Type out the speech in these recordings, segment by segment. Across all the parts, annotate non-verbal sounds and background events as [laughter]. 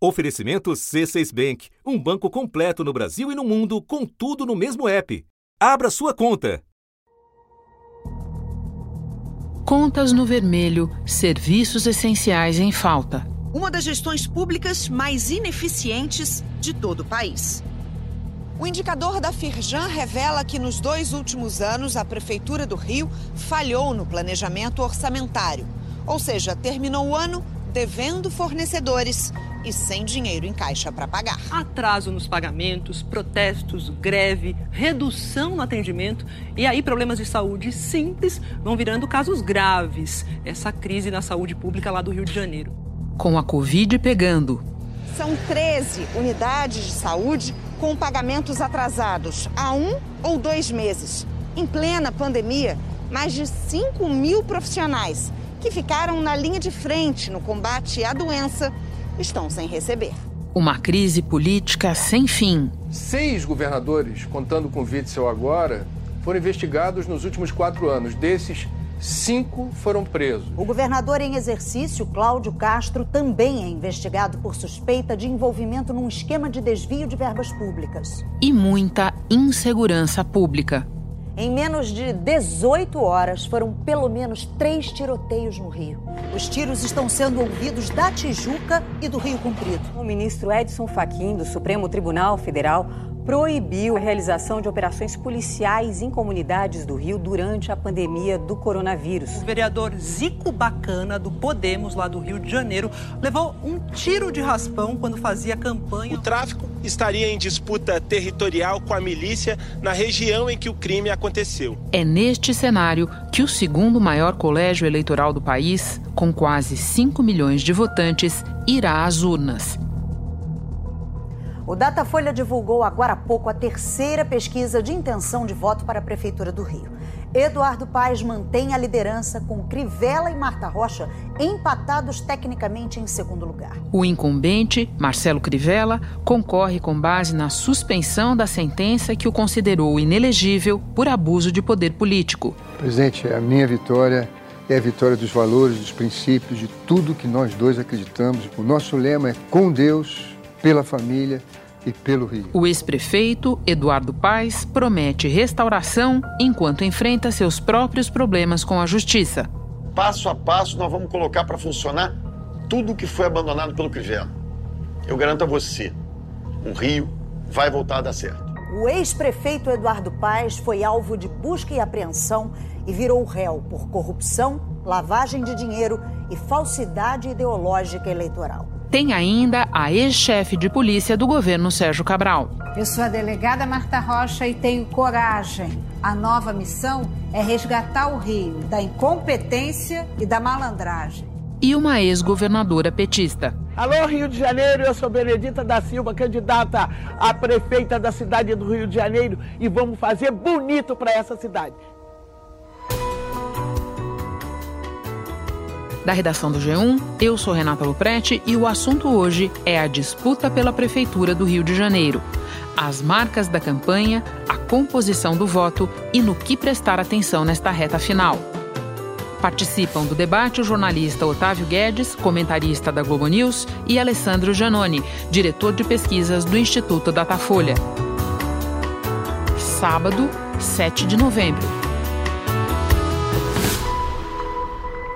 Oferecimento C6 Bank, um banco completo no Brasil e no mundo, com tudo no mesmo app. Abra sua conta. Contas no vermelho, serviços essenciais em falta. Uma das gestões públicas mais ineficientes de todo o país. O indicador da Firjan revela que nos dois últimos anos a Prefeitura do Rio falhou no planejamento orçamentário. Ou seja, terminou o ano devendo fornecedores e sem dinheiro em caixa para pagar. Atraso nos pagamentos, protestos, greve, redução no atendimento e aí problemas de saúde simples vão virando casos graves. Essa crise na saúde pública lá do Rio de Janeiro. Com a Covid pegando. São 13 unidades de saúde com pagamentos atrasados há um ou dois meses. Em plena pandemia, mais de 5 mil profissionais que ficaram na linha de frente no combate à doença estão sem receber. Uma crise política sem fim. Seis governadores, contando com Witzel agora, foram investigados nos últimos quatro anos. Desses, cinco foram presos. O governador em exercício, Cláudio Castro, também é investigado por suspeita de envolvimento num esquema de desvio de verbas públicas. E muita insegurança pública. Em menos de 18 horas, foram pelo menos três tiroteios no Rio. Os tiros estão sendo ouvidos da Tijuca e do Rio Comprido. O ministro Edson Fachin, do Supremo Tribunal Federal, proibiu a realização de operações policiais em comunidades do Rio durante a pandemia do coronavírus. O vereador Zico Bacana, do Podemos, lá do Rio de Janeiro, levou um tiro de raspão quando fazia campanha. O tráfico estaria em disputa territorial com a milícia na região em que o crime aconteceu. É neste cenário que o segundo maior colégio eleitoral do país, com quase 5 milhões de votantes, irá às urnas. O Datafolha divulgou agora há pouco a terceira pesquisa de intenção de voto para a Prefeitura do Rio. Eduardo Paes mantém a liderança com Crivella e Marta Rocha empatados tecnicamente em segundo lugar. O incumbente, Marcelo Crivella, concorre com base na suspensão da sentença que o considerou inelegível por abuso de poder político. Presidente, a minha vitória é a vitória dos valores, dos princípios, de tudo que nós dois acreditamos. O nosso lema é com Deus, pela família e pelo Rio. O ex-prefeito, Eduardo Paes, promete restauração enquanto enfrenta seus próprios problemas com a justiça. Passo a passo, nós vamos colocar para funcionar tudo que foi abandonado pelo Crivella. Eu garanto a você, o Rio vai voltar a dar certo. O ex-prefeito Eduardo Paes foi alvo de busca e apreensão e virou réu por corrupção, lavagem de dinheiro e falsidade ideológica eleitoral. Tem ainda a ex-chefe de polícia do governo Sérgio Cabral. Eu sou a delegada Marta Rocha e tenho coragem. A nova missão é resgatar o Rio da incompetência e da malandragem. E uma ex-governadora petista. Alô, Rio de Janeiro, eu sou Benedita da Silva, candidata a prefeita da cidade do Rio de Janeiro e vamos fazer bonito para essa cidade. Da redação do G1, eu sou Renata Luprete e o assunto hoje é a disputa pela Prefeitura do Rio de Janeiro. As marcas da campanha, a composição do voto e no que prestar atenção nesta reta final. Participam do debate o jornalista Otávio Guedes, comentarista da Globo News, e Alessandro Giannoni, diretor de pesquisas do Instituto Datafolha. Sábado, 7 de novembro.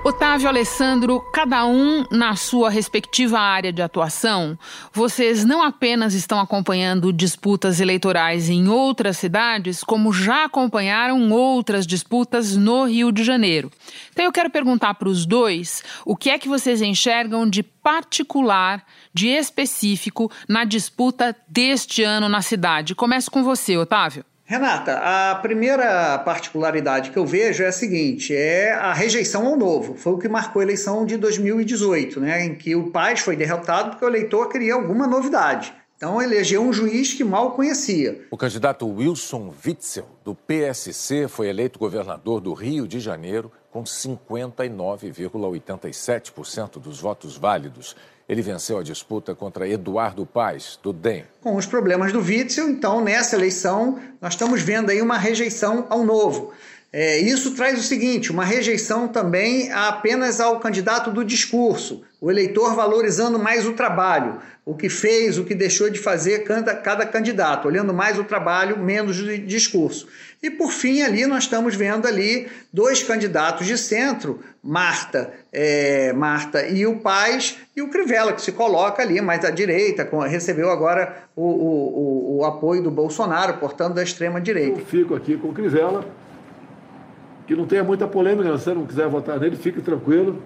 Otávio Alessandro, cada um na sua respectiva área de atuação, vocês não apenas estão acompanhando disputas eleitorais em outras cidades, como já acompanharam outras disputas no Rio de Janeiro. Então eu quero perguntar para os dois o que é que vocês enxergam de particular, de específico na disputa deste ano na cidade. Começo com você, Otávio. Renata, a primeira particularidade que eu vejo é a seguinte: é a rejeição ao novo. Foi o que marcou a eleição de 2018, né, em que o Paz foi derrotado porque o eleitor queria alguma novidade. Então elegeu um juiz que mal conhecia. O candidato Wilson Witzel, do PSC, foi eleito governador do Rio de Janeiro com 59,87% dos votos válidos. Ele venceu a disputa contra Eduardo Paes, do DEM. Com os problemas do Witzel, então, nessa eleição, nós estamos vendo aí uma rejeição ao novo. É, isso traz o seguinte: uma rejeição também apenas ao candidato do discurso, o eleitor valorizando mais o trabalho, o que fez, o que deixou de fazer cada, cada candidato, olhando mais o trabalho, menos o discurso. E por fim, ali nós estamos vendo ali dois candidatos de centro, Marta, é, Marta e o Paz, e o Crivella, que se coloca ali mais à direita, recebeu agora o, o, o, apoio do Bolsonaro, portanto, da extrema-direita. Eu fico aqui com o Crivella, que não tenha muita polêmica, se você não quiser votar nele, fique tranquilo.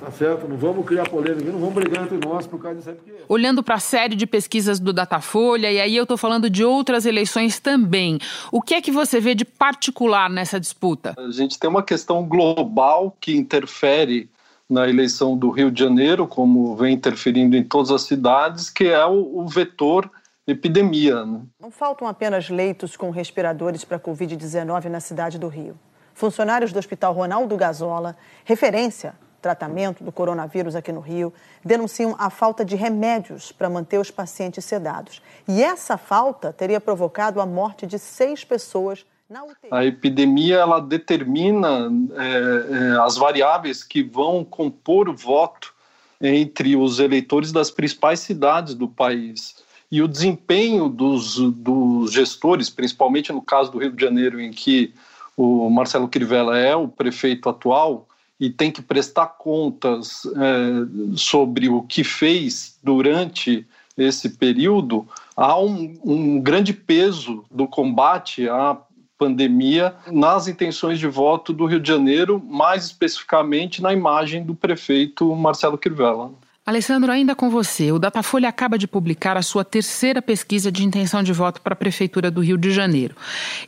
Tá certo? Não vamos criar polêmica, não vamos brigar entre nós por causa disso aí. Porque... Olhando para a série de pesquisas do Datafolha, e aí eu estou falando de outras eleições também, o que é que você vê de particular nessa disputa? A gente tem uma questão global que interfere na eleição do Rio de Janeiro, como vem interferindo em todas as cidades, que é o, o vetor epidemia. Né? Não faltam apenas leitos com respiradores para Covid-19 na cidade do Rio. Funcionários do Hospital Ronaldo Gazola, referência tratamento do coronavírus aqui no Rio, denunciam a falta de remédios para manter os pacientes sedados. E essa falta teria provocado a morte de seis pessoas na UTI. A epidemia ela determina é, é, as variáveis que vão compor o voto entre os eleitores das principais cidades do país. E o desempenho dos, dos gestores, principalmente no caso do Rio de Janeiro, em que o Marcelo Crivella é o prefeito atual, e tem que prestar contas é, sobre o que fez durante esse período, há um, um grande peso do combate à pandemia nas intenções de voto do Rio de Janeiro, mais especificamente na imagem do prefeito Marcelo Crivella. Alessandro, ainda com você. O Datafolha acaba de publicar a sua terceira pesquisa de intenção de voto para a Prefeitura do Rio de Janeiro.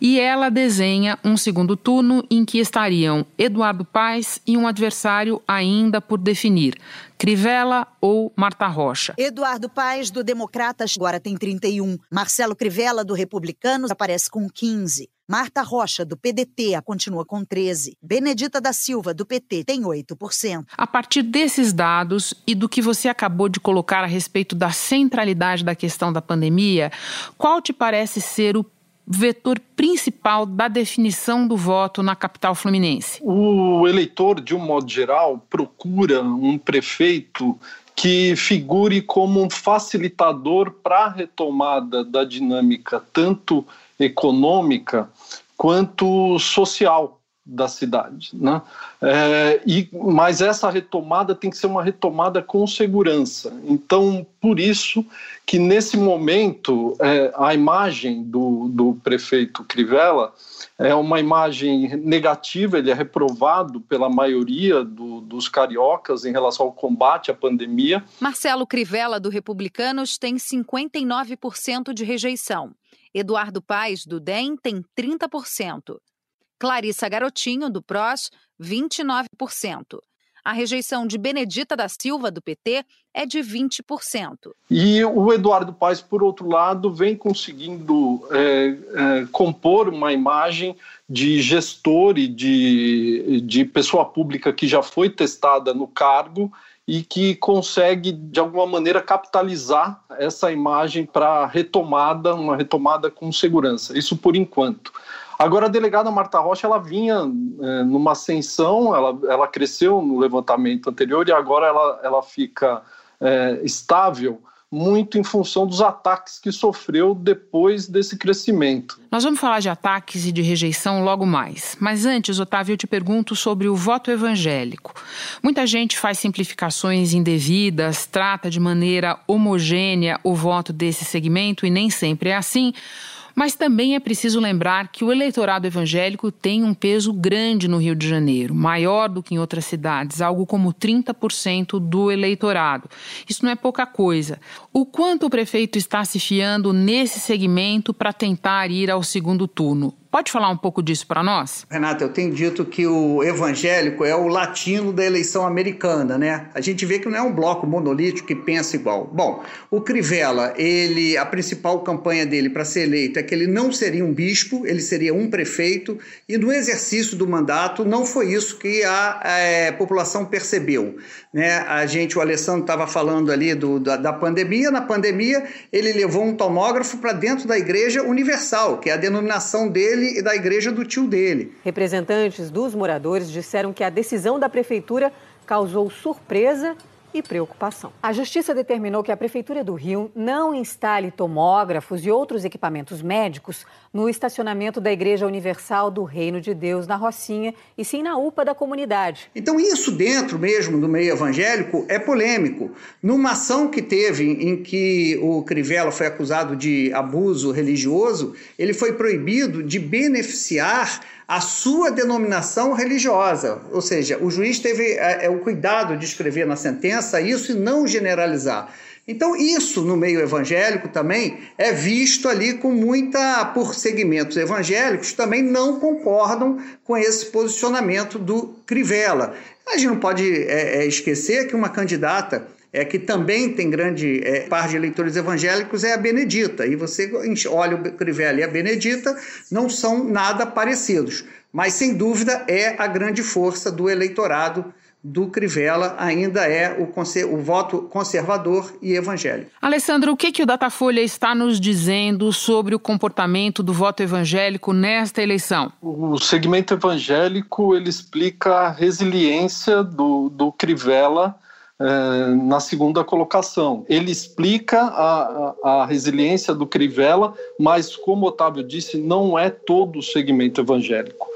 E ela desenha um segundo turno em que estariam Eduardo Paes e um adversário ainda por definir. Crivella ou Marta Rocha? Eduardo Paes, do Democratas, agora tem 31. Marcelo Crivella, do Republicanos, aparece com 15. Marta Rocha, do PDT, continua com 13%. Benedita da Silva, do PT, tem 8%. A partir desses dados e do que você acabou de colocar a respeito da centralidade da questão da pandemia, qual te parece ser o vetor principal da definição do voto na capital fluminense? O eleitor, de um modo geral, procura um prefeito que figure como um facilitador para a retomada da dinâmica tanto econômica quanto social da cidade, né? É, e mas essa retomada tem que ser uma retomada com segurança. Então, por isso que nesse momento é, a imagem do, do prefeito Crivella é uma imagem negativa. Ele é reprovado pela maioria do, dos cariocas em relação ao combate à pandemia. Marcelo Crivella do Republicanos tem 59% de rejeição. Eduardo Paes, do DEM, tem 30%. Clarissa Garotinho, do PROS, 29%. A rejeição de Benedita da Silva, do PT, é de 20%. E o Eduardo Paes, por outro lado, vem conseguindo é, é, compor uma imagem de gestor e de, de pessoa pública que já foi testada no cargo e que consegue, de alguma maneira, capitalizar essa imagem para retomada, uma retomada com segurança. Isso por enquanto. Agora, a delegada Marta Rocha, ela vinha é, numa ascensão, ela, ela cresceu no levantamento anterior e agora ela, ela fica é, estável muito em função dos ataques que sofreu depois desse crescimento. Nós vamos falar de ataques e de rejeição logo mais. Mas antes, Otávio, eu te pergunto sobre o voto evangélico. Muita gente faz simplificações indevidas, trata de maneira homogênea o voto desse segmento e nem sempre é assim. Mas também é preciso lembrar que o eleitorado evangélico tem um peso grande no Rio de Janeiro, maior do que em outras cidades, algo como 30% do eleitorado. Isso não é pouca coisa. O quanto o prefeito está se fiando nesse segmento para tentar ir ao segundo turno? Pode falar um pouco disso para nós? Renata, eu tenho dito que o evangélico é o latino da eleição americana, né? A gente vê que não é um bloco monolítico que pensa igual. Bom, o Crivella, ele, a principal campanha dele para ser eleito é que ele não seria um bispo, ele seria um prefeito, e no exercício do mandato não foi isso que a, é, população percebeu. Né? A gente, o Alessandro estava falando ali do, da, da pandemia, na pandemia ele levou um tomógrafo para dentro da Igreja Universal, que é a denominação dele dele e da igreja do tio dele. Representantes dos moradores disseram que a decisão da prefeitura causou surpresa e preocupação. A Justiça determinou que a Prefeitura do Rio não instale tomógrafos e outros equipamentos médicos no estacionamento da Igreja Universal do Reino de Deus, na Rocinha, e sim na UPA da comunidade. Então, isso dentro mesmo do meio evangélico é polêmico. Numa ação que teve em que o Crivella foi acusado de abuso religioso, ele foi proibido de beneficiar a sua denominação religiosa. Ou seja, o juiz teve é, é, o cuidado de escrever na sentença isso e não generalizar. Então, isso no meio evangélico também é visto ali com muita. por segmentos evangélicos também não concordam com esse posicionamento do Crivella. A gente não pode é, é, esquecer que uma candidata é, que também tem grande é, parte de eleitores evangélicos é a Benedita. E você olha o Crivella e a Benedita, não são nada parecidos. Mas, sem dúvida, é a grande força do eleitorado do Crivella ainda é o, o, voto conservador e evangélico. Alessandro, o que, que o Datafolha está nos dizendo sobre o comportamento do voto evangélico nesta eleição? O segmento evangélico ele explica a resiliência do, do Crivella na segunda colocação. Ele explica a, a, a, resiliência do Crivella, mas, como Otávio disse, não é todo o segmento evangélico.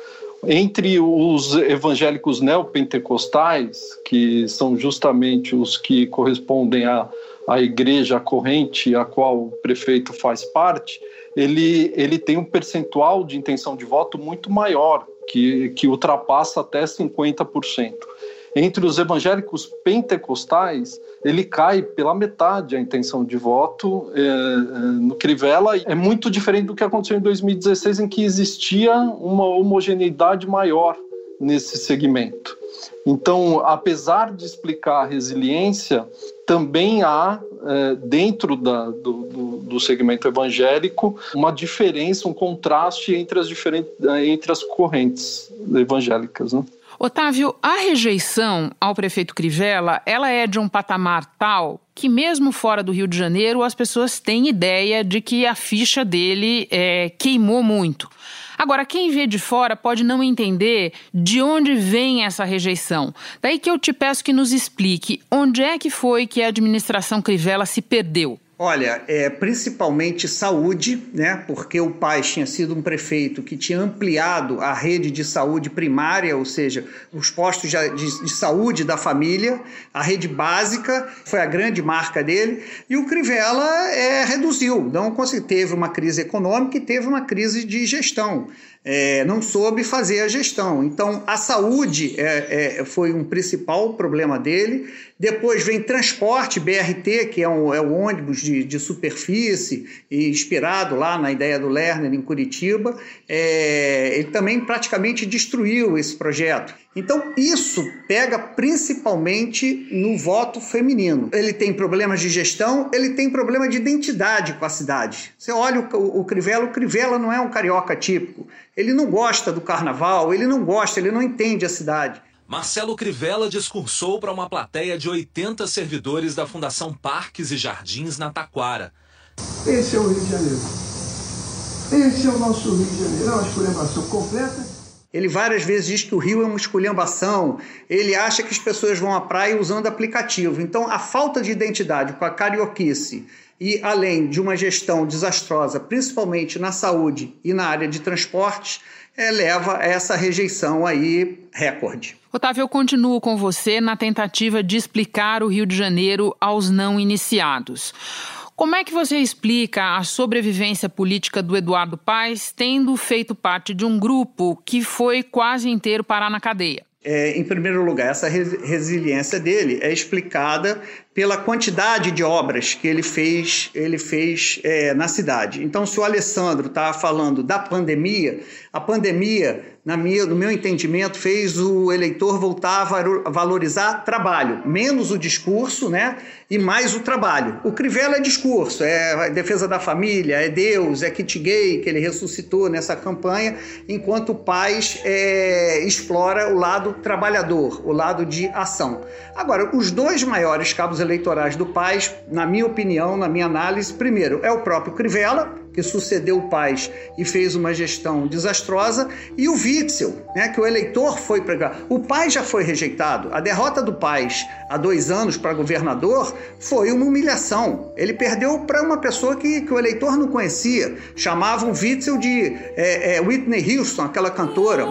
Entre os evangélicos neopentecostais, que são justamente os que correspondem à, à igreja corrente a qual o prefeito faz parte, ele, ele tem um percentual de intenção de voto muito maior, que, que ultrapassa até 50%. Entre os evangélicos pentecostais, ele cai pela metade a intenção de voto é, no Crivella. É muito diferente do que aconteceu em 2016, em que existia uma homogeneidade maior nesse segmento. Então, apesar de explicar a resiliência, também há, é, dentro da, do, do, do, segmento evangélico, uma diferença, um contraste entre as, diferentes, entre as correntes evangélicas. Né? Otávio, a rejeição ao prefeito Crivella, ela é de um patamar tal que mesmo fora do Rio de Janeiro as pessoas têm ideia de que a ficha dele é, queimou muito. Agora, quem vê de fora pode não entender de onde vem essa rejeição. Daí que eu te peço que nos explique onde é que foi que a administração Crivella se perdeu. Olha, é, principalmente saúde, né? Porque o pai tinha sido um prefeito que tinha ampliado a rede de saúde primária, ou seja, os postos de, de, de saúde da família, a rede básica foi a grande marca dele, e o Crivella é, reduziu, não teve uma crise econômica e teve uma crise de gestão é, não soube fazer a gestão. Então, a saúde é, é, foi um principal problema dele. Depois vem transporte, BRT, que é, um, é o ônibus de, de, superfície, inspirado lá na ideia do Lerner em Curitiba. É, ele também praticamente destruiu esse projeto. Então, isso pega principalmente no voto feminino. Ele tem problemas de gestão, ele tem problema de identidade com a cidade. Você olha o, o, o Crivella, o Crivella não é um carioca típico. Ele não gosta do carnaval, ele não gosta, ele não entende a cidade. Marcelo Crivella discursou para uma plateia de 80 servidores da Fundação Parques e Jardins na Taquara. Esse é o Rio de Janeiro. Esse é o nosso Rio de Janeiro. É uma esculhambação completa ele várias vezes diz que o Rio é uma esculhambação. Ele acha que as pessoas vão à praia usando aplicativo. Então, a falta de identidade com a carioquice e além de uma gestão desastrosa, principalmente na saúde e na área de transportes, é, leva a essa rejeição aí recorde. Otávio, eu continuo com você na tentativa de explicar o Rio de Janeiro aos não iniciados. Como é que você explica a sobrevivência política do Eduardo Paes tendo feito parte de um grupo que foi quase inteiro parar na cadeia? É, em primeiro lugar, essa resiliência dele é explicada pela quantidade de obras que ele fez, ele fez é, na cidade. Então, se o Alessandro está falando da pandemia, a pandemia, na minha, no meu entendimento, fez o eleitor voltar a valorizar trabalho, menos o discurso, né, e mais o trabalho. O Crivella é discurso, é defesa da família, é Deus, é kit gay que ele ressuscitou nessa campanha, enquanto o Paz é, explora o lado trabalhador, o lado de ação. Agora, os dois maiores cabos eleitorais do Paz, na minha opinião, na minha análise, primeiro é o próprio Crivella, que sucedeu o Paz e fez uma gestão desastrosa, e o Witzel, né, que o eleitor foi pregar. O Paz já foi rejeitado. A derrota do Paz há dois anos para governador foi uma humilhação. Ele perdeu para uma pessoa que, que o eleitor não conhecia. Chamavam Witzel de é, é, Whitney Houston, aquela cantora.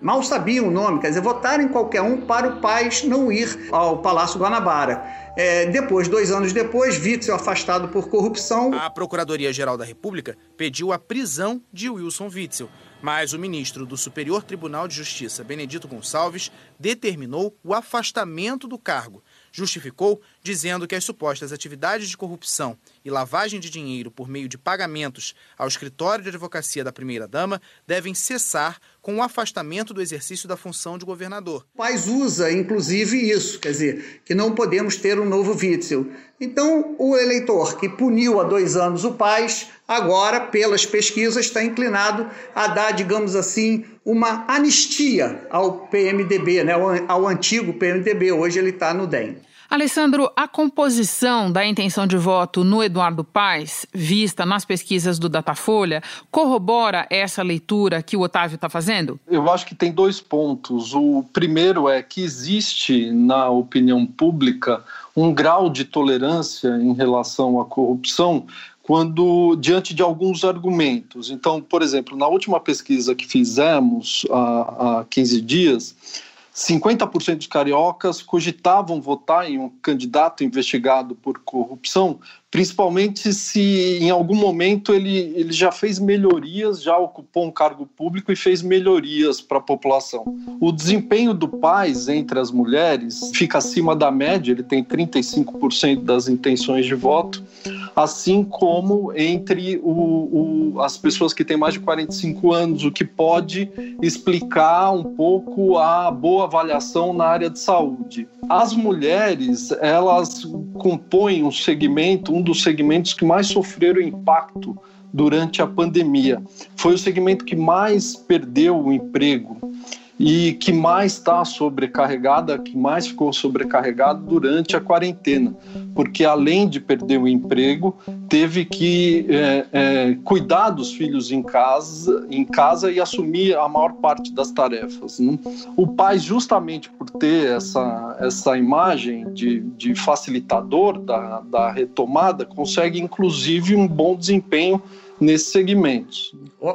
Mal sabiam o nome, quer dizer, votaram em qualquer um para o Paz não ir ao Palácio Guanabara. É, depois, dois anos depois, Witzel afastado por corrupção. A Procuradoria-Geral da República pediu a prisão de Wilson Witzel, mas o ministro do Superior Tribunal de Justiça, Benedito Gonçalves, determinou o afastamento do cargo. Justificou dizendo que as supostas atividades de corrupção e lavagem de dinheiro por meio de pagamentos ao escritório de advocacia da primeira-dama devem cessar com o afastamento do exercício da função de governador. O Paz usa, inclusive, isso, quer dizer, que não podemos ter um novo Witzel. Então, o eleitor que puniu há dois anos o Paz, agora, pelas pesquisas, está inclinado a dar, digamos assim, uma anistia ao PMDB, né, ao antigo PMDB. Hoje ele está no DEM. Alessandro, a composição da intenção de voto no Eduardo Paes, vista nas pesquisas do Datafolha, corrobora essa leitura que o Otávio está fazendo? Eu acho que tem dois pontos. O primeiro é que existe na opinião pública um grau de tolerância em relação à corrupção quando diante de alguns argumentos. Então, por exemplo, na última pesquisa que fizemos há, há 15 dias, 50% dos cariocas cogitavam votar em um candidato investigado por corrupção, principalmente se em algum momento ele, ele já fez melhorias, já ocupou um cargo público e fez melhorias para a população. O desempenho do Paz entre as mulheres fica acima da média, ele tem 35% das intenções de voto, assim como entre o, o, as pessoas que têm mais de 45 anos, o que pode explicar um pouco a boa avaliação na área de saúde. As mulheres, elas compõem um segmento, um dos segmentos que mais sofreram impacto durante a pandemia. Foi o segmento que mais perdeu o emprego e que mais está sobrecarregada, que mais ficou sobrecarregada durante a quarentena, porque além de perder o emprego, teve que é, é, cuidar dos filhos em casa, em casa e assumir a maior parte das tarefas. Né? O pai, justamente por ter essa, essa imagem de, de facilitador da, da retomada, consegue inclusive um bom desempenho nesses segmentos.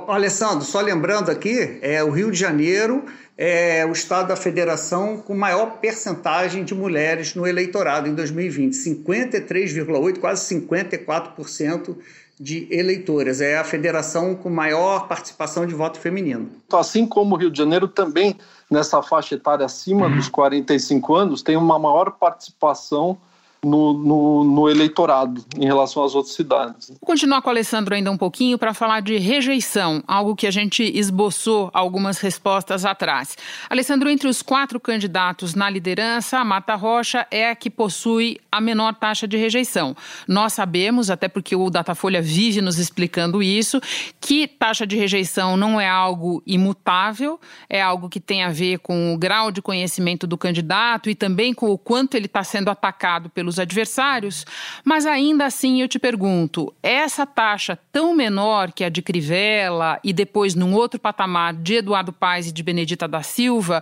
Alessandro, só lembrando aqui, é o Rio de Janeiro é o estado da federação com maior percentagem de mulheres no eleitorado em 2020, 53,8, quase 54% de eleitoras. É a federação com maior participação de voto feminino. Então, assim como o Rio de Janeiro também nessa faixa etária acima dos 45 anos tem uma maior participação no, no, no, eleitorado em relação às outras cidades. Vou continuar com o Alessandro ainda um pouquinho para falar de rejeição, algo que a gente esboçou algumas respostas atrás. Alessandro, entre os quatro candidatos na liderança, a Mata Rocha é a que possui a menor taxa de rejeição. Nós sabemos, até porque o Datafolha vive nos explicando isso, que taxa de rejeição não é algo imutável, é algo que tem a ver com o grau de conhecimento do candidato e também com o quanto ele está sendo atacado pelos os adversários, mas ainda assim eu te pergunto: essa taxa tão menor que a de Crivella e depois num outro patamar de Eduardo Paes e de Benedita da Silva,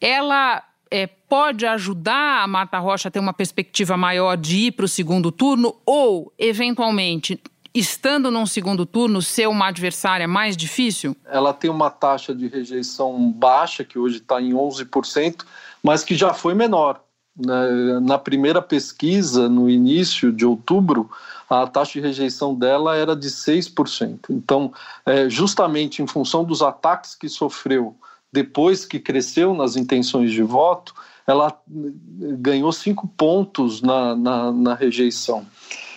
ela é, pode ajudar a Marta Rocha a ter uma perspectiva maior de ir para o segundo turno ou, eventualmente, estando num segundo turno, ser uma adversária mais difícil? Ela tem uma taxa de rejeição baixa, que hoje está em 11%, mas que já foi menor. Na, na primeira pesquisa, no início de outubro, a taxa de rejeição dela era de 6%. Então, é, justamente em função dos ataques que sofreu depois que cresceu nas intenções de voto, ela ganhou cinco pontos na, na, na rejeição.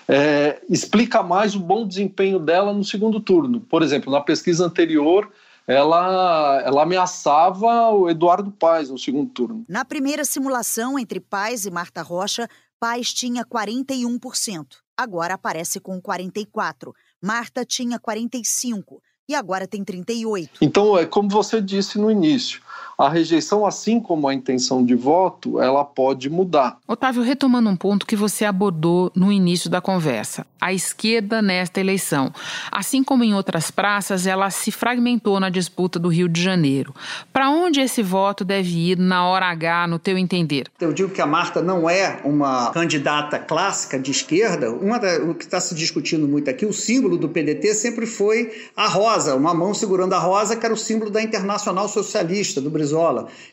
É, explica mais o bom desempenho dela no segundo turno. Por exemplo, na pesquisa anterior, ela, ela ameaçava o Eduardo Paes no segundo turno. Na primeira simulação entre Paes e Marta Rocha, Paes tinha 41%. Agora aparece com 44%. Marta tinha 45%. e agora tem 38. Então, é como você disse no início, a rejeição, assim como a intenção de voto, ela pode mudar. Otávio, retomando um ponto que você abordou no início da conversa, a esquerda nesta eleição. Assim como em outras praças, ela se fragmentou na disputa do Rio de Janeiro. Para onde esse voto deve ir na hora H, no teu entender? Eu digo que a Marta não é uma candidata clássica de esquerda. Uma da, o que está se discutindo muito aqui, o símbolo do PDT sempre foi a rosa, uma mão segurando a rosa, que era o símbolo da Internacional Socialista do Brasil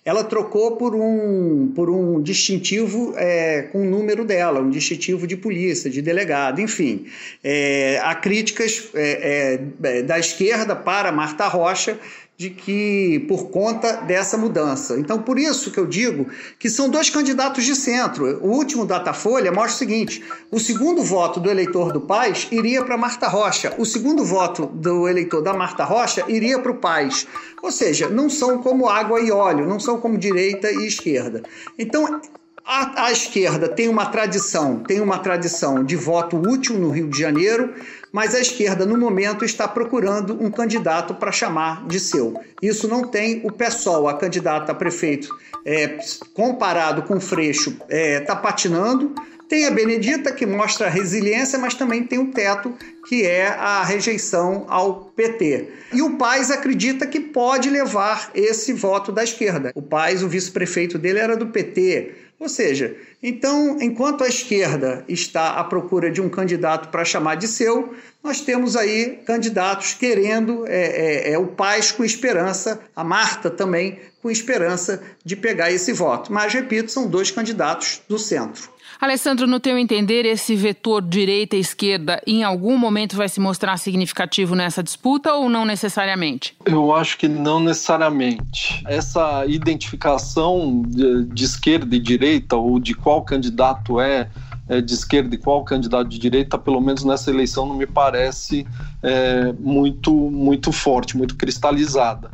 Ela trocou por um, por um distintivo é, com o número dela, um distintivo de polícia, de delegado, enfim. É, há críticas é da esquerda para Marta Rocha de que por conta dessa mudança. Então, por isso que eu digo que são dois candidatos de centro. O último Datafolha mostra o seguinte: o segundo voto do eleitor do Paz iria para Marta Rocha, o segundo voto do eleitor da Marta Rocha iria para o Paz. Ou seja, não são como água e óleo, não são como direita e esquerda. Então, a, a, esquerda tem uma tradição, tem uma tradição de voto útil no Rio de Janeiro, mas a esquerda, no momento, está procurando um candidato para chamar de seu. Isso não tem o PSOL, a candidata a prefeito, é, comparado com o Freixo, está é, tá patinando. Tem a Benedita, que mostra resiliência, mas também tem o teto, que é a rejeição ao PT. E o Paz acredita que pode levar esse voto da esquerda. O Paz, o vice-prefeito dele, era do PT. Ou seja, então, enquanto a esquerda está à procura de um candidato para chamar de seu, nós temos aí candidatos querendo é, é, é, o Paz com esperança, a Marta também com esperança de pegar esse voto. Mas, repito, são dois candidatos do centro. Alessandro, no teu entender, esse vetor direita e esquerda em algum momento vai se mostrar significativo nessa disputa ou não necessariamente? Eu acho que não necessariamente. Essa identificação de, de esquerda e direita ou de qual candidato é é, de esquerda e qual candidato de direita, pelo menos nessa eleição, não me parece é, muito, muito forte, muito cristalizada.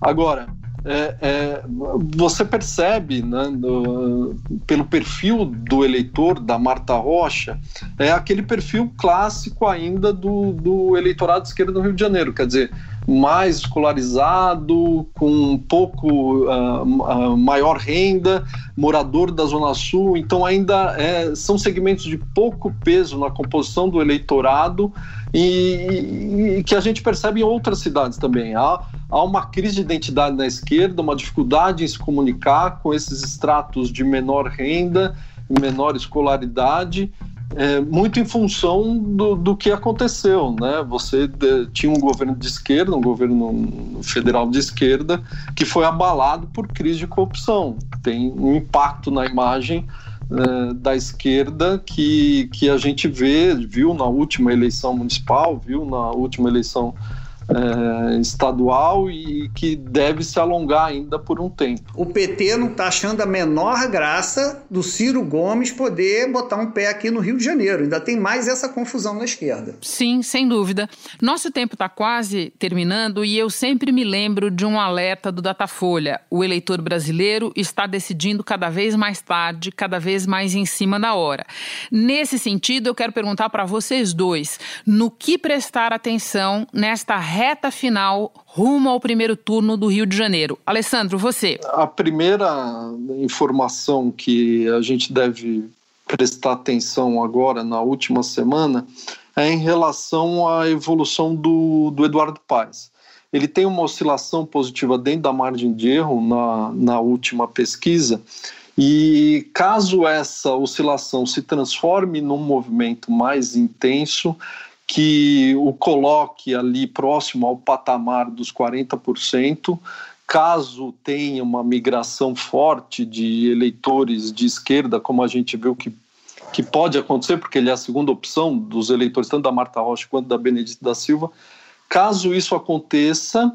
Agora, é, é, você percebe, né, pelo perfil do eleitor da Marta Rocha, é aquele perfil clássico ainda do, do eleitorado de esquerda do Rio de Janeiro, quer dizer, mais escolarizado, com um pouco uh, uh, maior renda, morador da Zona Sul, então ainda é, são segmentos de pouco peso na composição do eleitorado e, e que a gente percebe em outras cidades também. Há, há uma crise de identidade na esquerda, uma dificuldade em se comunicar com esses estratos de menor renda, menor escolaridade, é, muito em função do, do que aconteceu, né? Você de, tinha um governo de esquerda, um governo federal de esquerda, que foi abalado por crise de corrupção. Tem um impacto na imagem é, da esquerda que, que a gente vê, viu na última eleição municipal, viu na última eleição é, estadual e que deve se alongar ainda por um tempo. O PT não está achando a menor graça do Ciro Gomes poder botar um pé aqui no Rio de Janeiro. Ainda tem mais essa confusão na esquerda. Sim, sem dúvida. Nosso tempo está quase terminando e eu sempre me lembro de um alerta do Datafolha. O eleitor brasileiro está decidindo cada vez mais tarde, cada vez mais em cima da hora. Nesse sentido, eu quero perguntar para vocês dois: no que prestar atenção nesta reta final rumo ao primeiro turno do Rio de Janeiro. Alessandro, você. A primeira informação que a gente deve prestar atenção agora, na última semana, é em relação à evolução do, do Eduardo Paes. Ele tem uma oscilação positiva dentro da margem de erro na, na última pesquisa. E caso essa oscilação se transforme num movimento mais intenso, que o coloque ali próximo ao patamar dos 40%, caso tenha uma migração forte de eleitores de esquerda, como a gente viu que, que pode acontecer, porque ele é a segunda opção dos eleitores, tanto da Marta Rocha quanto da Benedita da Silva, caso isso aconteça,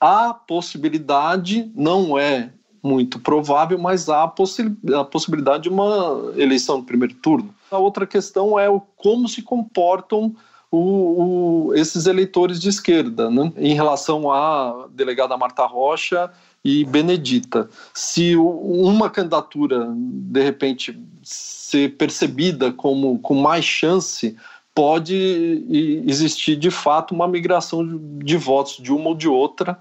a possibilidade, não é muito provável, mas há a, possi a possibilidade de uma eleição no primeiro turno. A outra questão é o como se comportam o, o, esses eleitores de esquerda, né? em relação à delegada Marta Rocha e Benedita. Se uma candidatura, de repente, ser percebida como com mais chance pode existir de fato uma migração de votos de uma ou de outra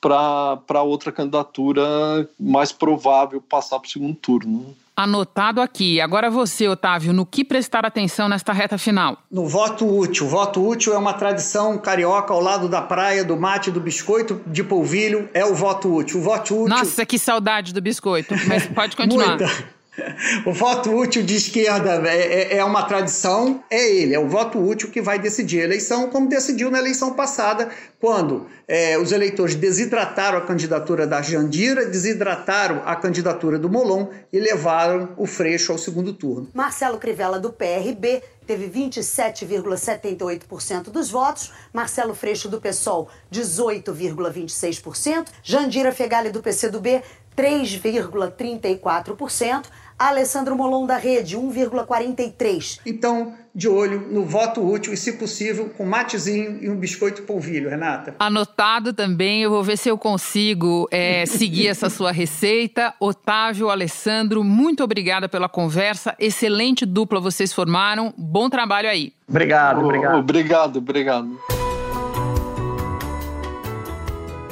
para outra candidatura mais provável passar para o segundo turno. Anotado aqui. Agora você, Otávio, no que prestar atenção nesta reta final? No voto útil. O voto útil é uma tradição carioca ao lado da praia, do mate, do biscoito de polvilho. É o voto útil. O voto útil. Nossa, que saudade do biscoito. Mas pode continuar. Muita. [laughs] O voto útil de esquerda é, é, é, uma tradição, é ele, é o voto útil que vai decidir a eleição, como decidiu na eleição passada, quando é, os eleitores desidrataram a candidatura da Jandira, desidrataram a candidatura do Molon e levaram o Freixo ao segundo turno. Marcelo Crivella, do PRB, teve 27,78% dos votos, Marcelo Freixo, do PSOL, 18,26%, Jandira Fegali, do PCdoB, 3,34%, Alessandro Molon da Rede, 1,43. Então, de olho no voto útil e, se possível, com matezinho e um biscoito polvilho, Renata. Anotado também, eu vou ver se eu consigo é, seguir essa sua receita. Otávio, Alessandro, muito obrigada pela conversa. Excelente dupla vocês formaram. Bom trabalho aí. Obrigado, obrigado. Obrigado, obrigado.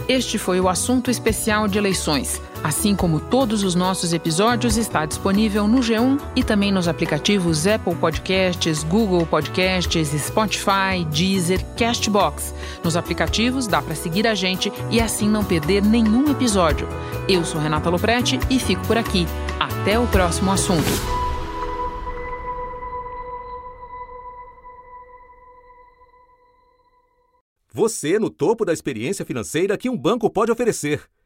Este foi o assunto especial de eleições. Assim como todos os nossos episódios, está disponível no G1 e também nos aplicativos Apple Podcasts, Google Podcasts, Spotify, Deezer, Castbox. Nos aplicativos dá para seguir a gente e assim não perder nenhum episódio. Eu sou Renata Loprete e fico por aqui. Até o próximo assunto. Você no topo da experiência financeira que um banco pode oferecer.